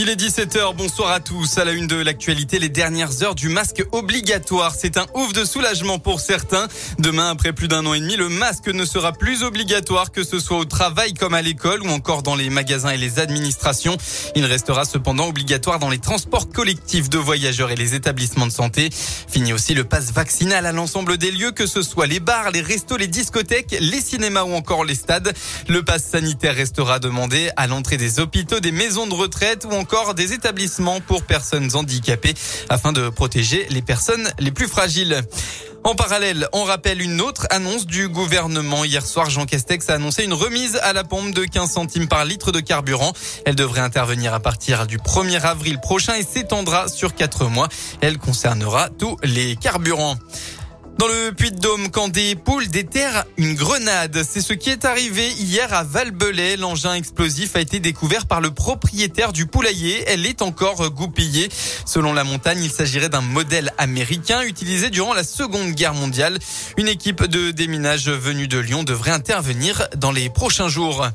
Il est 17h, bonsoir à tous. À la une de l'actualité, les dernières heures du masque obligatoire. C'est un ouf de soulagement pour certains. Demain, après plus d'un an et demi, le masque ne sera plus obligatoire, que ce soit au travail comme à l'école ou encore dans les magasins et les administrations. Il restera cependant obligatoire dans les transports collectifs de voyageurs et les établissements de santé. Fini aussi le passe vaccinal à l'ensemble des lieux, que ce soit les bars, les restos, les discothèques, les cinémas ou encore les stades. Le passe sanitaire restera demandé à l'entrée des hôpitaux, des maisons de retraite ou encore encore des établissements pour personnes handicapées afin de protéger les personnes les plus fragiles. En parallèle, on rappelle une autre annonce du gouvernement. Hier soir, Jean Castex a annoncé une remise à la pompe de 15 centimes par litre de carburant. Elle devrait intervenir à partir du 1er avril prochain et s'étendra sur 4 mois. Elle concernera tous les carburants. Dans le Puy-de-Dôme, quand des poules déterrent une grenade, c'est ce qui est arrivé hier à Valbelay. L'engin explosif a été découvert par le propriétaire du poulailler. Elle est encore goupillée. Selon la montagne, il s'agirait d'un modèle américain utilisé durant la Seconde Guerre mondiale. Une équipe de déminage venue de Lyon devrait intervenir dans les prochains jours.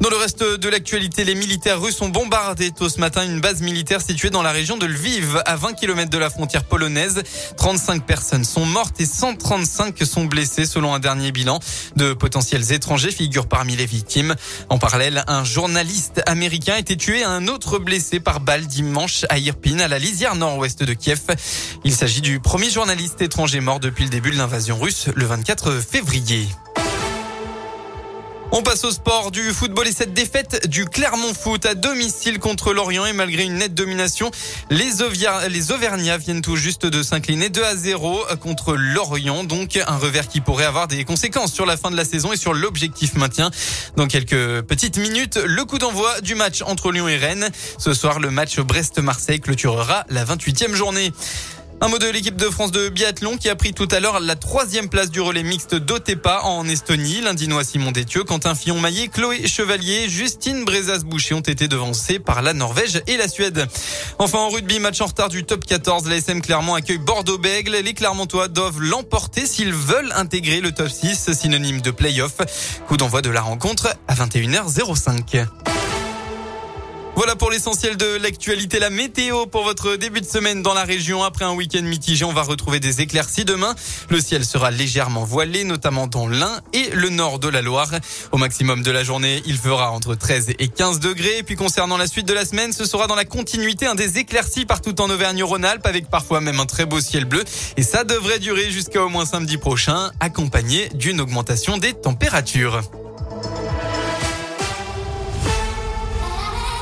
Dans le reste de l'actualité, les militaires russes ont bombardé tôt ce matin une base militaire située dans la région de Lviv, à 20 km de la frontière polonaise. 35 personnes sont mortes et 135 sont blessées selon un dernier bilan. De potentiels étrangers figurent parmi les victimes. En parallèle, un journaliste américain a été tué et un autre blessé par balle dimanche à Irpin, à la lisière nord-ouest de Kiev. Il s'agit du premier journaliste étranger mort depuis le début de l'invasion russe le 24 février. On passe au sport du football et cette défaite du Clermont Foot à domicile contre Lorient et malgré une nette domination, les, Auvergnats viennent tout juste de s'incliner 2 à 0 contre Lorient. Donc un revers qui pourrait avoir des conséquences sur la fin de la saison et sur l'objectif maintien. Dans quelques petites minutes, le coup d'envoi du match entre Lyon et Rennes. Ce soir, le match Brest-Marseille clôturera la 28e journée. Un mot de l'équipe de France de biathlon qui a pris tout à l'heure la troisième place du relais mixte d'Otepa en Estonie. L'Indinois Simon Détieux, Quentin Fillon-Maillet, Chloé Chevalier, Justine Brezas-Boucher ont été devancés par la Norvège et la Suède. Enfin, en rugby, match en retard du top 14. L'ASM Clermont accueille Bordeaux-Bègle. Les Clermontois doivent l'emporter s'ils veulent intégrer le top 6, synonyme de play-off. Coup d'envoi de la rencontre à 21h05. Voilà pour l'essentiel de l'actualité. La météo pour votre début de semaine dans la région. Après un week-end mitigé, on va retrouver des éclaircies demain. Le ciel sera légèrement voilé, notamment dans l'Ain et le nord de la Loire. Au maximum de la journée, il fera entre 13 et 15 degrés. Et puis concernant la suite de la semaine, ce sera dans la continuité un des éclaircies partout en Auvergne-Rhône-Alpes avec parfois même un très beau ciel bleu. Et ça devrait durer jusqu'à au moins samedi prochain, accompagné d'une augmentation des températures.